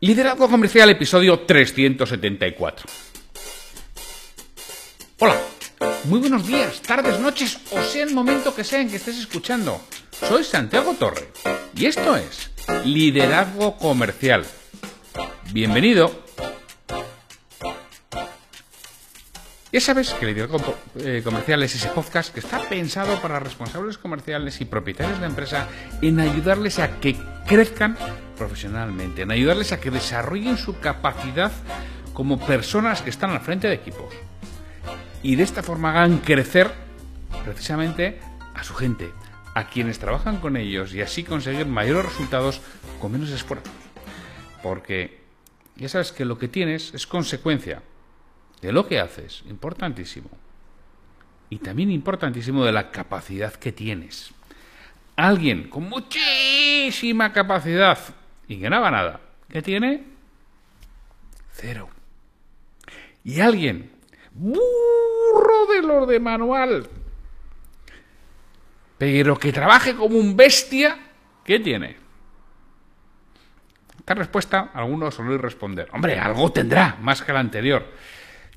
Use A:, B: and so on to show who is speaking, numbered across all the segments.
A: Liderazgo Comercial, episodio 374. Hola, muy buenos días, tardes, noches, o sea el momento que sea en que estés escuchando. Soy Santiago Torre y esto es Liderazgo Comercial. Bienvenido. Ya sabes que Liderazgo eh, Comercial es ese podcast que está pensado para responsables comerciales y propietarios de empresa en ayudarles a que crezcan profesionalmente, en ayudarles a que desarrollen su capacidad como personas que están al frente de equipos. Y de esta forma hagan crecer precisamente a su gente, a quienes trabajan con ellos y así conseguir mayores resultados con menos esfuerzo. Porque ya sabes que lo que tienes es consecuencia de lo que haces, importantísimo. Y también importantísimo de la capacidad que tienes. Alguien con muchísima capacidad y que no haga nada, ¿qué tiene? Cero. Y alguien, burro de lo de manual, pero que trabaje como un bestia, ¿qué tiene? Esta respuesta, algunos suelen responder, hombre, algo tendrá, más que la anterior.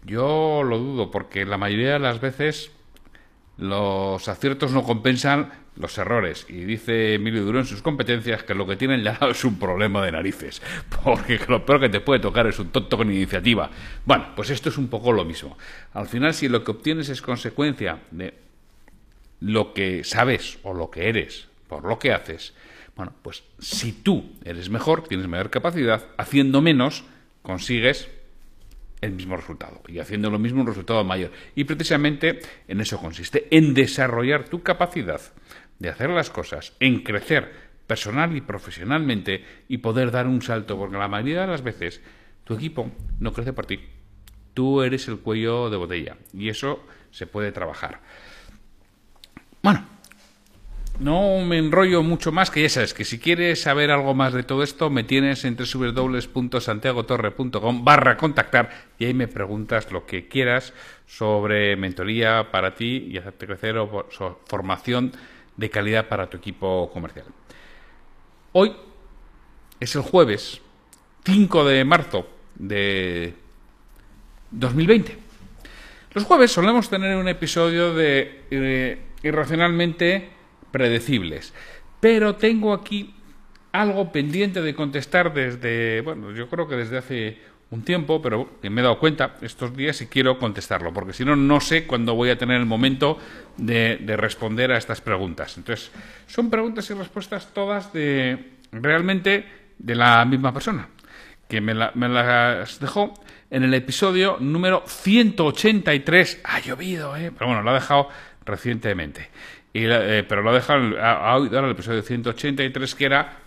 A: Yo lo dudo, porque la mayoría de las veces los aciertos no compensan los errores. Y dice Emilio Duro en sus competencias que lo que tienen ya es un problema de narices. Porque lo peor que te puede tocar es un tonto con iniciativa. Bueno, pues esto es un poco lo mismo. Al final, si lo que obtienes es consecuencia de lo que sabes o lo que eres por lo que haces, bueno, pues si tú eres mejor, tienes mayor capacidad, haciendo menos, consigues el mismo resultado y haciendo lo mismo un resultado mayor. Y precisamente en eso consiste, en desarrollar tu capacidad de hacer las cosas, en crecer personal y profesionalmente y poder dar un salto, porque la mayoría de las veces tu equipo no crece por ti. Tú eres el cuello de botella y eso se puede trabajar. Bueno, no me enrollo mucho más, que ya sabes que si quieres saber algo más de todo esto, me tienes en www.santiagotorre.com barra contactar y ahí me preguntas lo que quieras sobre mentoría para ti y hacerte crecer o formación de calidad para tu equipo comercial. Hoy es el jueves 5 de marzo de 2020. Los jueves solemos tener un episodio de eh, Irracionalmente predecibles. Pero tengo aquí algo pendiente de contestar desde, bueno, yo creo que desde hace un tiempo, pero me he dado cuenta estos días y quiero contestarlo, porque si no, no sé cuándo voy a tener el momento de, responder a estas preguntas. Entonces, son preguntas y respuestas todas de realmente de la misma persona, que me, me las dejó en el episodio número 183. Ha llovido, ¿eh? Pero bueno, lo ha dejado recientemente. Eh, pero lo dejan a, oír el episodio 183, que era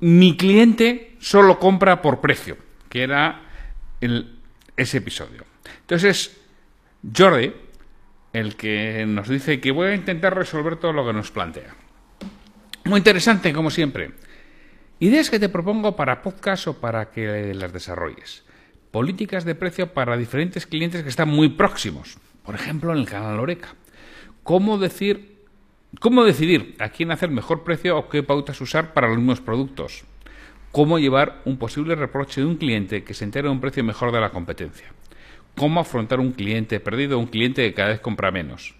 A: Mi cliente solo compra por precio, que era ese episodio. Entonces, Jordi, el que nos dice que voy a intentar resolver todo lo que nos plantea. Muy interesante, como siempre. Ideas que te propongo para podcast o para que las desarrolles. Políticas de precio para diferentes clientes que están muy próximos. Por ejemplo, en el canal Oreca. Cómo decir ¿Cómo decidir a quién hacer mejor precio o qué pautas usar para los mismos productos? ¿Cómo llevar un posible reproche de un cliente que se entera de un precio mejor de la competencia? ¿Cómo afrontar un cliente perdido un cliente que cada vez compra menos?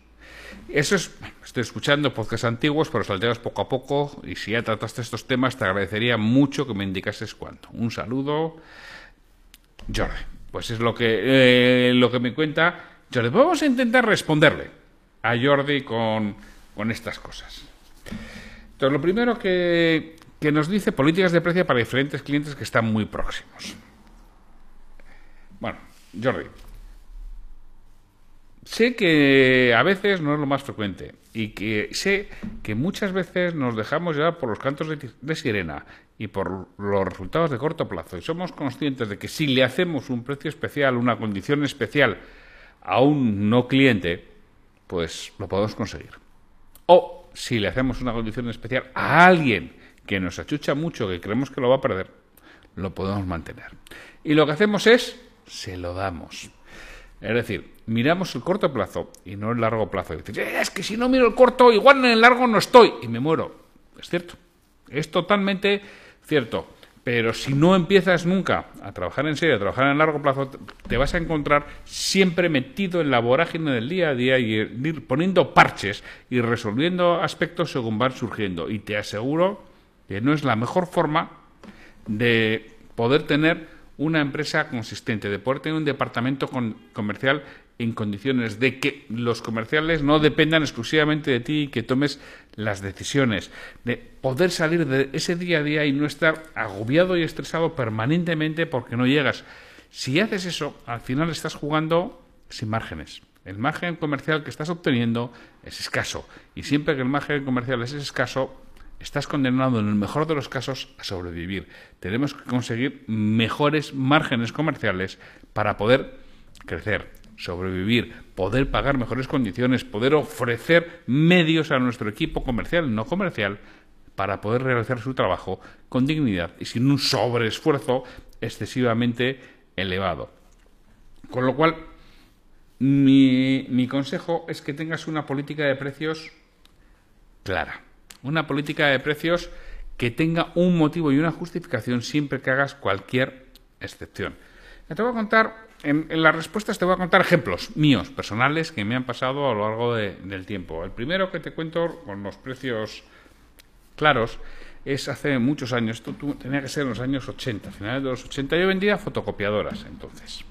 A: Eso es, estoy escuchando podcasts antiguos, pero salteados poco a poco, y si ya trataste estos temas, te agradecería mucho que me indicases cuánto. Un saludo, Jordi. Pues es lo que, eh, lo que me cuenta Jordi. Vamos a intentar responderle a Jordi con con estas cosas. Entonces, lo primero que, que nos dice políticas de precio para diferentes clientes que están muy próximos. Bueno, Jordi, sé que a veces no es lo más frecuente y que sé que muchas veces nos dejamos llevar por los cantos de, de, sirena y por los resultados de corto plazo y somos conscientes de que si le hacemos un precio especial, una condición especial a un no cliente, pues lo podemos conseguir. Si le hacemos una condición especial a alguien que nos achucha mucho, que creemos que lo va a perder, lo podemos mantener. Y lo que hacemos es, se lo damos. Es decir, miramos el corto plazo y no el largo plazo. Y dices, es que si no miro el corto, igual en el largo no estoy y me muero. Es cierto. Es totalmente cierto. Pero si no empiezas nunca a trabajar en serio, a trabajar en largo plazo, te vas a encontrar siempre metido en la vorágine del día a día y ir poniendo parches y resolviendo aspectos según van surgiendo. Y te aseguro que no es la mejor forma de poder tener una empresa consistente, de poder tener un departamento comercial en condiciones de que los comerciales no dependan exclusivamente de ti y que tomes las decisiones, de poder salir de ese día a día y no estar agobiado y estresado permanentemente porque no llegas. Si haces eso, al final estás jugando sin márgenes. El margen comercial que estás obteniendo es escaso y siempre que el margen comercial es escaso, estás condenado en el mejor de los casos a sobrevivir. Tenemos que conseguir mejores márgenes comerciales para poder crecer, sobrevivir, poder pagar mejores condiciones, poder ofrecer medios a nuestro equipo comercial no comercial para poder realizar su trabajo con dignidad y sin un sobreesfuerzo excesivamente elevado. Con lo cual, mi, mi consejo es que tengas una política de precios clara una política de precios que tenga un motivo y una justificación siempre que hagas cualquier excepción. Te voy a contar, en, las respuestas te voy a contar ejemplos míos, personales, que me han pasado a lo largo del tiempo. El primero que te cuento con los precios claros es hace muchos años, esto tenía que ser en los años 80, finales de los 80, yo vendía fotocopiadoras entonces.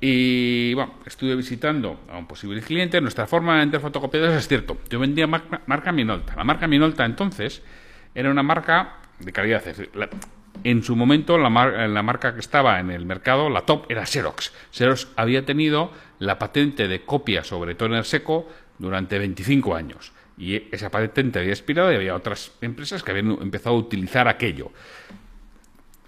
A: Y bueno, estuve visitando a un posible cliente. Nuestra forma de vender fotocopiadoras es cierto. Yo vendía marca, Minolta. La marca Minolta entonces era una marca de calidad. En su momento, la, la, marca que estaba en el mercado, la top, era Xerox. Xerox había tenido la patente de copia sobre toner seco durante 25 años. Y esa patente había expirado y había otras empresas que habían empezado a utilizar aquello.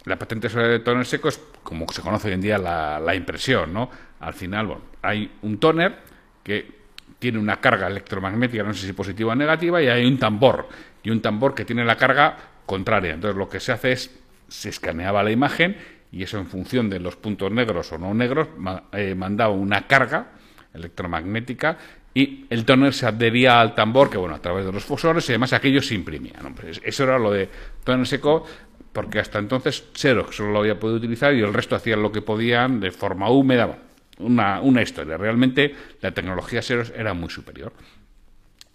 A: La patente sobre toner seco es como se conoce hoy en día la, impresión, ¿no? Al final, bueno, hay un toner que tiene una carga electromagnética, no sé si positiva o negativa, y hay un tambor, y un tambor que tiene la carga contraria. Entonces lo que se hace es, se escaneaba la imagen y eso en función de los puntos negros o no negros, eh, mandaba una carga electromagnética y el toner se adhería al tambor, que bueno, a través de los fosores y además aquello se imprimía. Eso era lo de toner seco porque hasta entonces Xerox solo lo había podido utilizar y el resto hacían lo que podían de forma húmeda. Una, una historia. Realmente la tecnología Xerox era muy superior.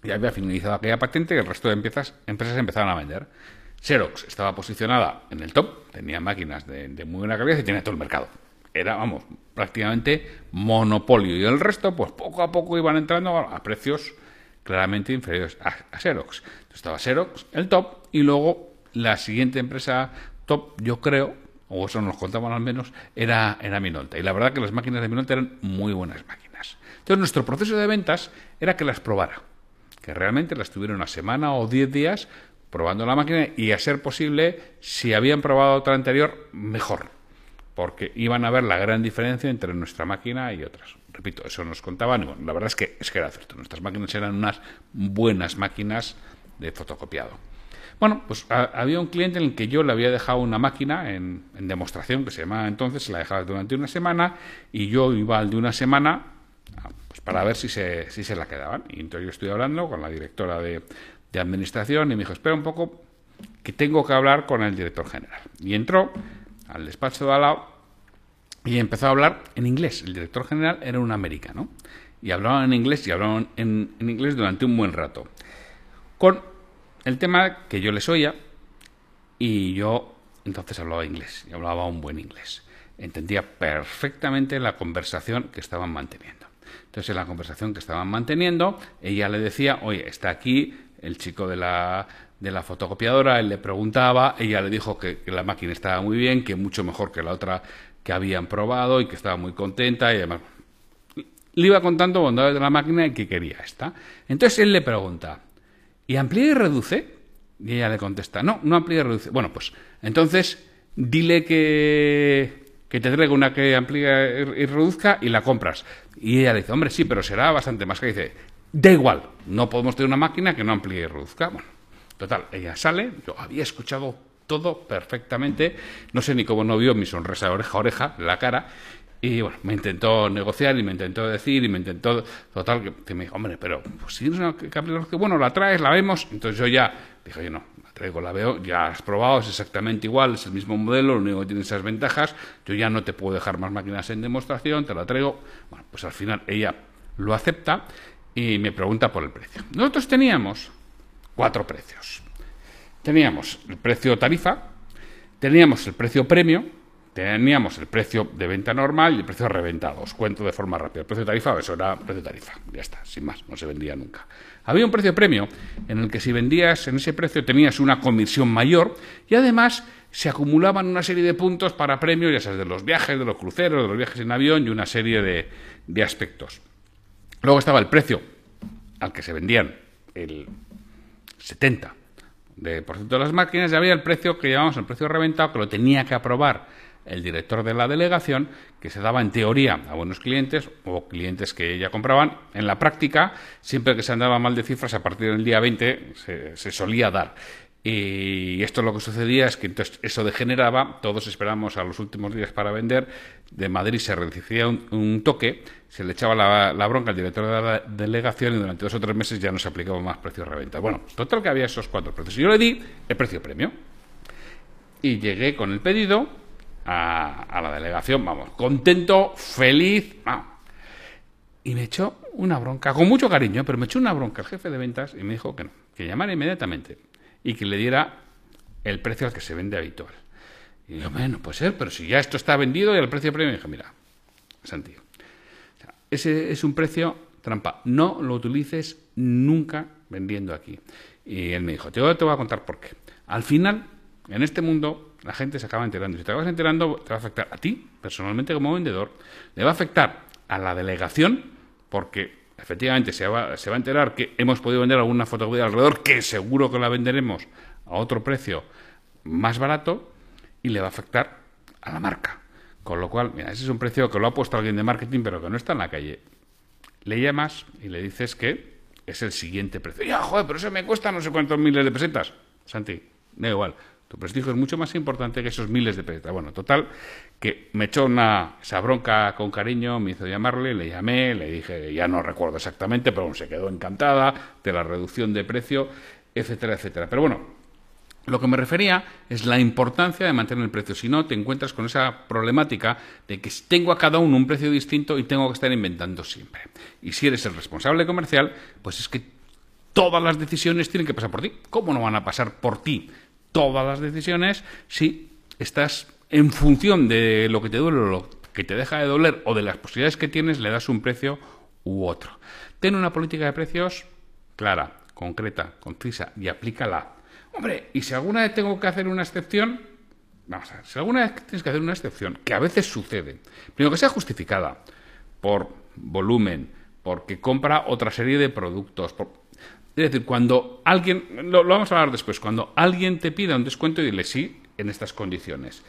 A: Ya había finalizado aquella patente y el resto de empresas, empresas a vender. Xerox estaba posicionada en el top, tenía máquinas de, muy buena calidad y tenía todo el mercado. Era, vamos, prácticamente monopolio. Y el resto, pues poco a poco iban entrando a, precios claramente inferiores a, a Xerox. Entonces estaba Xerox, el top, y luego la siguiente empresa top, yo creo, o eso nos contaban al menos, era, era Minolta. Y la verdad que las máquinas de Minolta eran muy buenas máquinas. Entonces nuestro proceso de ventas era que las probara, que realmente las tuviera una semana o diez días probando la máquina y a ser posible, si habían probado otra anterior, mejor, porque iban a ver la gran diferencia entre nuestra máquina y otras. Repito, eso nos contaban y bueno, la verdad es que, es que era cierto, nuestras máquinas eran unas buenas máquinas de fotocopiado. Bueno, pues había un cliente en el que yo le había dejado una máquina en, demostración, que se llamaba entonces, se la dejaba durante una semana, y yo iba al de una semana pues para ver si se, si se la quedaban. Y entonces yo estoy hablando con la directora de, de administración y me dijo, espera un poco, que tengo que hablar con el director general. Y entró al despacho de al lado y empezó a hablar en inglés. El director general era un americano. Y hablaban en inglés y hablaban en, en inglés durante un buen rato. Con el tema que yo les oía y yo entonces hablaba inglés y hablaba un buen inglés. Entendía perfectamente la conversación que estaban manteniendo. Entonces, en la conversación que estaban manteniendo, ella le decía, oye, está aquí el chico de la, de la fotocopiadora, él le preguntaba, ella le dijo que, la máquina estaba muy bien, que mucho mejor que la otra que habían probado y que estaba muy contenta y además le iba contando bondades de la máquina y que quería esta. Entonces él le pregunta, ¿Y amplía y reduce? Y ella le contesta, no, no amplía y reduce. Bueno, pues entonces dile que, que te traiga una que amplía y reduzca y la compras. Y ella le dice, hombre, sí, pero será bastante más que dice, da igual, no podemos tener una máquina que no amplíe y reduzca. Bueno, total, ella sale, yo había escuchado todo perfectamente, no sé ni cómo no vio mi sonrisa de oreja a oreja, la cara, y bueno, me intentó negociar y me intentó decir y me intentó, total, que, me dijo, hombre, pero pues si es una que bueno, la traes, la vemos. Entonces yo ya dije, oye, no, La traigo, la veo, ya has probado, es exactamente igual, es el mismo modelo, lo único que tiene esas ventajas. Yo ya no te puedo dejar más máquinas en demostración, te la traigo. Bueno, pues al final ella lo acepta y me pregunta por el precio. Nosotros teníamos cuatro precios. Teníamos el precio tarifa, teníamos el precio premio, teníamos el precio de venta normal y el precio reventado. Os cuento de forma rápida. El precio tarifa, eso era precio tarifa. Ya está, sin más, no se vendía nunca. Había un precio premio en el que si vendías en ese precio tenías una comisión mayor y además se acumulaban una serie de puntos para premios, ya sabes, de los viajes, de los cruceros, de los viajes en avión y una serie de, de aspectos. Luego estaba el precio al que se vendían el 70 de por ciento de las máquinas y había el precio que llamamos el precio reventado que lo tenía que aprobar el director de la delegación, que se daba en teoría a buenos clientes o clientes que ya compraban. En la práctica, siempre que se andaba mal de cifras, a partir del día 20 se, solía dar. Y esto lo que sucedía es que entonces eso degeneraba, todos esperamos a los últimos días para vender, de Madrid se recibía un, toque, se le echaba la, bronca al director de la delegación y durante dos o tres meses ya no se aplicaba más precio de reventa. Bueno, total que había esos cuatro precios. Yo le di el precio premio y llegué con el pedido a, la delegación, vamos, contento, feliz, Y me echó una bronca, con mucho cariño, pero me echó una bronca el jefe de ventas y me dijo que no, que llamara inmediatamente y que le diera el precio al que se vende habitual. Y yo, bueno, puede ser, pero si ya esto está vendido y el precio premio, dije, mira, Santi, ese es un precio trampa, no lo utilices nunca vendiendo aquí. Y él me dijo, te voy a contar por qué. Al final, en este mundo, la gente se acaba enterando. Si te acabas enterando, te va a afectar a ti, personalmente como vendedor, le va a afectar a la delegación, porque efectivamente se va, se va a enterar que hemos podido vender alguna fotografía alrededor, que seguro que la venderemos a otro precio más barato, y le va a afectar a la marca. Con lo cual, mira, ese es un precio que lo ha puesto alguien de marketing, pero que no está en la calle. Le llamas y le dices que es el siguiente precio. Ya, joder, pero eso me cuesta no sé cuántos miles de pesetas. Santi, da igual. Tu prestigio es mucho más importante que esos miles de pesetas. Bueno, total, que me echó una, esa bronca con cariño, me hizo llamarle, le llamé, le dije, ya no recuerdo exactamente, pero se quedó encantada de la reducción de precio, etcétera, etcétera. Pero bueno, lo que me refería es la importancia de mantener el precio. Si no, te encuentras con esa problemática de que tengo a cada uno un precio distinto y tengo que estar inventando siempre. Y si eres el responsable comercial, pues es que todas las decisiones tienen que pasar por ti. ¿Cómo no van a pasar por ti todas las decisiones si estás en función de lo que te duele o lo que te deja de doler o de las posibilidades que tienes, le das un precio u otro. Ten una política de precios clara, concreta, concisa y aplícala. Hombre, y si alguna vez tengo que hacer una excepción, vamos a ver, si alguna vez tienes que hacer una excepción, que a veces sucede, primero que sea justificada por volumen, porque compra otra serie de productos, por, es decir, cuando alguien, lo, vamos a hablar después, cuando alguien te pida un descuento y dile sí en estas condiciones.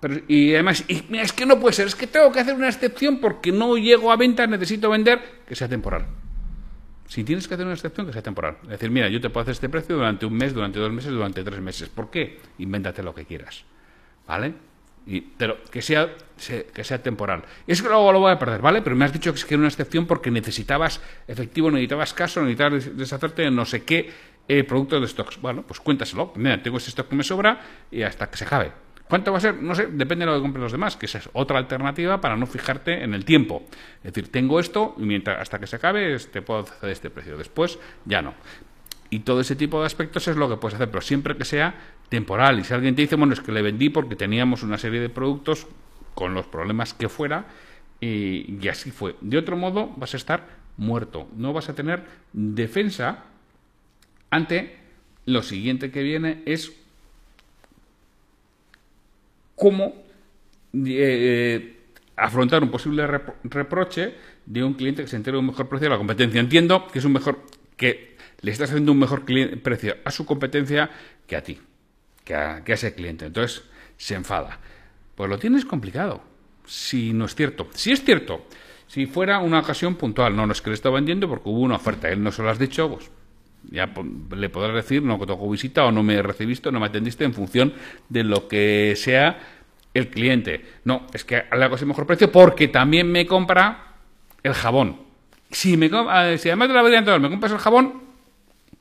A: Pero, y además, y, es que no puede ser, es que tengo que hacer una excepción porque no llego a venta, necesito vender, que sea temporal. Si tienes que hacer una excepción, que sea temporal. Es decir, mira, yo te puedo hacer este precio durante un mes, durante dos meses, durante tres meses. ¿Por qué? Invéntate lo que quieras. ¿Vale? Pero que sea, que sea temporal. Y es que luego lo voy a perder, ¿vale? Pero me has dicho que es que era una excepción porque necesitabas efectivo, necesitabas caso, necesitabas deshacerte de no sé qué eh, producto de stocks. Bueno, pues cuéntaselo. Mira, tengo ese stock que me sobra y hasta que se acabe. ¿Cuánto va a ser? No sé, depende de lo que compren los demás, que esa es otra alternativa para no fijarte en el tiempo. Es decir, tengo esto y mientras hasta que se acabe te puedo hacer este precio. Después ya no. Y todo ese tipo de aspectos es lo que puedes hacer, pero siempre que sea temporal. Y si alguien te dice, bueno, es que le vendí porque teníamos una serie de productos con los problemas que fuera, y, así fue. De otro modo, vas a estar muerto. No vas a tener defensa ante lo siguiente que viene es cómo eh, afrontar un posible reproche de un cliente que se entere de un mejor precio de la competencia. Entiendo que es un mejor que le estás haciendo un mejor precio a su competencia que a ti que a, ese cliente. Entonces se enfada. Pues lo tienes complicado. Si no es cierto. Si es cierto, si fuera una ocasión puntual, no, no es que le está vendiendo porque hubo una oferta, él no se lo has dicho, pues ya le podrás decir, no que tocó visita o no me recibiste o no me atendiste en función de lo que sea el cliente. No, es que le hago ese mejor precio porque también me compra el jabón. Si, me, ah, si además de la variante me compras el jabón,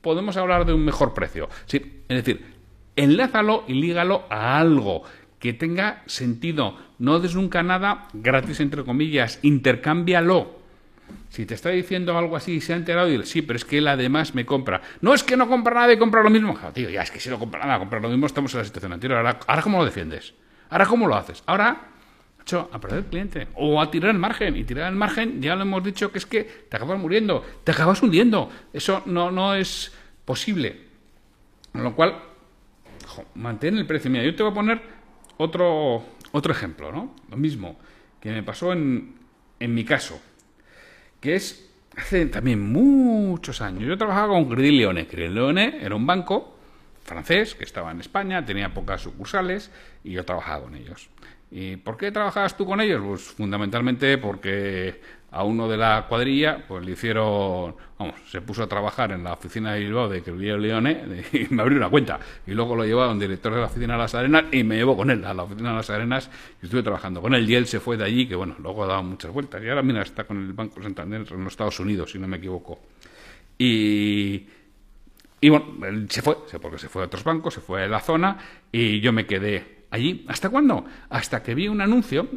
A: podemos hablar de un mejor precio. Sí, es decir, enlázalo y lígalo a algo que tenga sentido. No des nunca nada gratis, entre comillas. Intercámbialo. Si te está diciendo algo así y se ha enterado, y sí, pero es que él además me compra. No es que no compra nada y compra lo mismo. tío, ya es que si no compra nada, compra lo mismo, estamos en la situación anterior. Ahora, ¿ahora cómo lo defiendes? ¿Ahora cómo lo haces? Ahora a perder el cliente o a tirar el margen. Y tirar el margen, ya lo hemos dicho, que es que te acabas muriendo, te acabas hundiendo. Eso no, no es posible. Con lo cual, mantén el precio. Mira, yo te voy a poner otro, otro ejemplo, ¿no? Lo mismo que me pasó en, en mi caso, que es hace también muchos años. Yo trabajaba con Credit Leone. Era un banco francés que estaba en España, tenía pocas sucursales y yo trabajaba con ellos. ¿Y por qué trabajabas tú con ellos? Pues fundamentalmente porque a uno de la cuadrilla pues le hicieron, vamos, se puso a trabajar en la oficina de Bilbao de Crevillero Leone y me abrió una cuenta. Y luego lo llevaron director de la oficina de Las Arenas y me llevó con él a la oficina de Las Arenas y estuve trabajando con él. Y él se fue de allí, que bueno, luego ha dado muchas vueltas. Y ahora, mira, está con el Banco Santander en los Estados Unidos, si no me equivoco. Y, y bueno, se fue, porque se fue a otros bancos, se fue a la zona y yo me quedé allí. ¿Hasta cuándo? Hasta que vi un anuncio.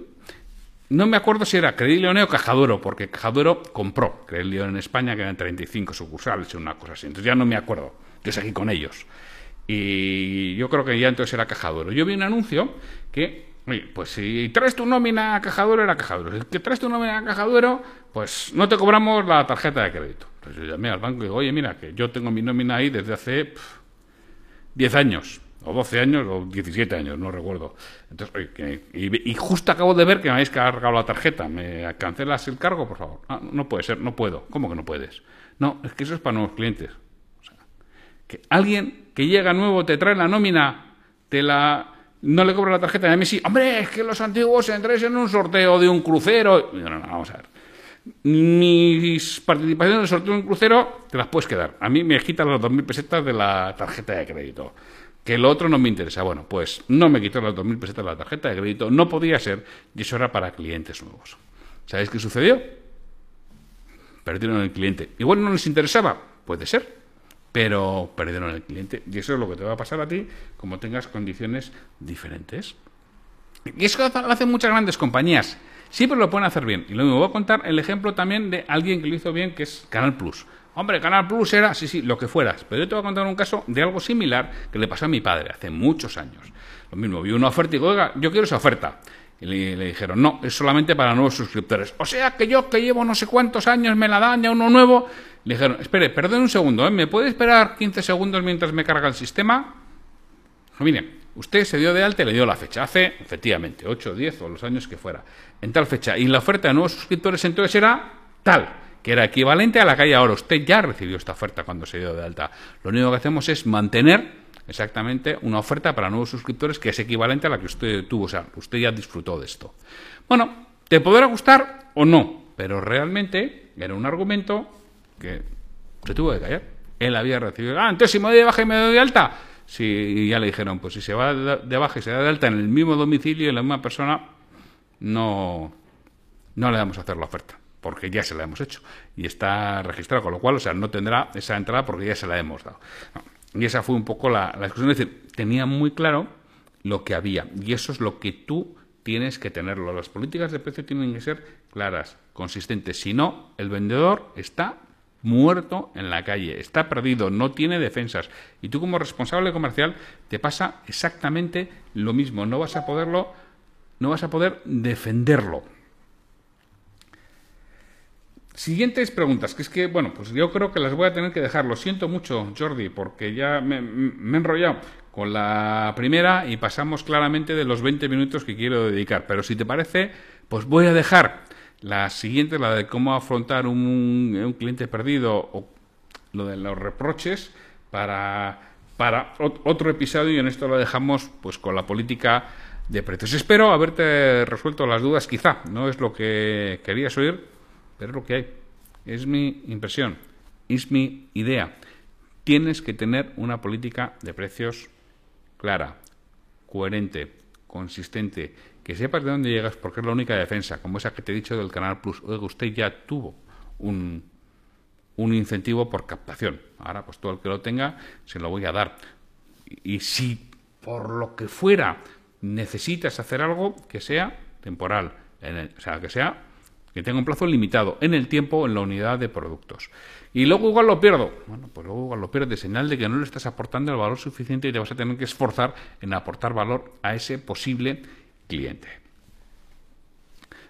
A: No me acuerdo si era Credit Leone o Cajaduro, porque Cajaduro compró Credit Leone en España, que eran 35 sucursales una cosa así. Entonces ya no me acuerdo. Yo seguí con ellos. Y yo creo que ya entonces era Cajaduro. Yo vi un anuncio que, oye, pues si traes tu nómina a Cajaduro, era Cajaduro. Si traes tu nómina a Cajaduro, pues no te cobramos la tarjeta de crédito. Entonces yo llamé al banco y digo, oye, mira, que yo tengo mi nómina ahí desde hace 10 años o 12 años o 17 años, no recuerdo. Entonces, y, justo acabo de ver que me habéis cargado la tarjeta. ¿Me cancelas el cargo, por favor? Ah, no puede ser, no puedo. ¿Cómo que no puedes? No, es que eso es para nuevos clientes. O sea, que alguien que llega nuevo te trae la nómina, te la no le cobra la tarjeta, y a mí sí, hombre, es que los antiguos entréis en un sorteo de un crucero. No, no, no, vamos a ver. Mis participaciones en el sorteo de un crucero te las puedes quedar. A mí me quitan las 2.000 pesetas de la tarjeta de crédito que lo otro no me interesa. Bueno, pues no me quitó las 2.000 pesetas de la tarjeta de crédito, no podía ser, y eso era para clientes nuevos. ¿Sabéis qué sucedió? Perdieron el cliente. Igual no les interesaba, puede ser, pero perdieron el cliente. Y eso es lo que te va a pasar a ti como tengas condiciones diferentes. Y eso lo hacen muchas grandes compañías. Siempre lo pueden hacer bien. Y luego me voy a contar el ejemplo también de alguien que lo hizo bien, que es Canal Plus. Hombre, Canal Plus era, sí, sí, lo que fueras. Pero yo te voy a contar un caso de algo similar que le pasó a mi padre hace muchos años. Lo mismo, vi una oferta y digo, oiga, yo quiero esa oferta. Y le, dijeron, no, es solamente para nuevos suscriptores. O sea que yo que llevo no sé cuántos años me la dan uno nuevo. Le dijeron, espere, perdón un segundo, ¿eh? ¿me puede esperar 15 segundos mientras me carga el sistema? No, mire, usted se dio de alta y le dio la fecha. Hace, efectivamente, 8, 10 o los años que fuera. En tal fecha. Y la oferta de nuevos suscriptores entonces era tal que era equivalente a la calle ahora. Usted ya recibió esta oferta cuando se dio de alta. Lo único que hacemos es mantener exactamente una oferta para nuevos suscriptores que es equivalente a la que usted tuvo. O sea, usted ya disfrutó de esto. Bueno, te podrá gustar o no, pero realmente era un argumento que se tuvo que callar. Él había recibido, ah, entonces si me doy de baja y me doy de alta. Sí, ya le dijeron, pues si se va de baja y se da de alta en el mismo domicilio, en la misma persona, no, no le damos a hacer la oferta porque ya se la hemos hecho y está registrado, con lo cual, o sea, no tendrá esa entrada porque ya se la hemos dado. Y esa fue un poco la, la discusión, es decir, tenía muy claro lo que había y eso es lo que tú tienes que tenerlo. Las políticas de precio tienen que ser claras, consistentes. Si no, el vendedor está muerto en la calle, está perdido, no tiene defensas. Y tú como responsable comercial te pasa exactamente lo mismo. No vas a poderlo, no vas a poder defenderlo. Siguientes preguntas, que es que, bueno, pues yo creo que las voy a tener que dejar. Lo siento mucho, Jordi, porque ya me, he enrollado con la primera y pasamos claramente de los 20 minutos que quiero dedicar. Pero si te parece, pues voy a dejar la siguiente, la de cómo afrontar un, un cliente perdido o lo de los reproches para, para otro episodio y en esto lo dejamos pues con la política de precios. Espero haberte resuelto las dudas, quizá no es lo que querías oír, pero es lo que hay. Es mi impresión, es mi idea. Tienes que tener una política de precios clara, coherente, consistente, que sepas de dónde llegas porque es la única defensa, como esa que te he dicho del Canal Plus. Oiga, usted ya tuvo un, un incentivo por captación. Ahora, pues todo el que lo tenga, se lo voy a dar. Y si por lo que fuera necesitas hacer algo que sea temporal, o sea, que sea que tenga un plazo limitado en el tiempo en la unidad de productos. Y luego igual lo pierdo. Bueno, pues luego igual lo pierdes, señal de que no le estás aportando el valor suficiente y te vas a tener que esforzar en aportar valor a ese posible cliente.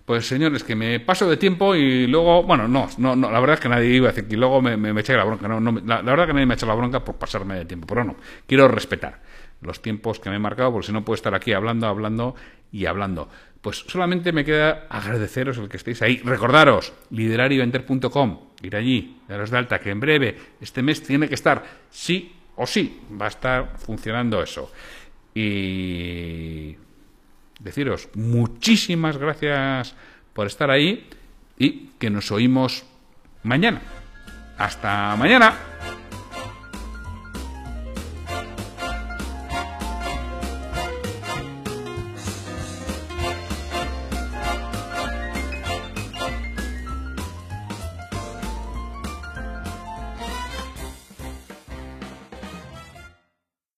A: Pues señores, que me paso de tiempo y luego, bueno, no, no, no la verdad es que nadie iba a decir que luego me, me, eché la bronca, no, no la, la, verdad que nadie me echa la bronca por pasarme de tiempo, pero no, quiero respetar los tiempos que me he marcado, porque si no puedo estar aquí hablando, hablando y hablando. Pues solamente me queda agradeceros el que estéis ahí. Recordaros, liderarivender.com, ir allí, daros de alta, que en breve, este mes tiene que estar, sí o sí, va a estar funcionando eso. Y deciros muchísimas gracias por estar ahí y que nos oímos mañana. Hasta mañana.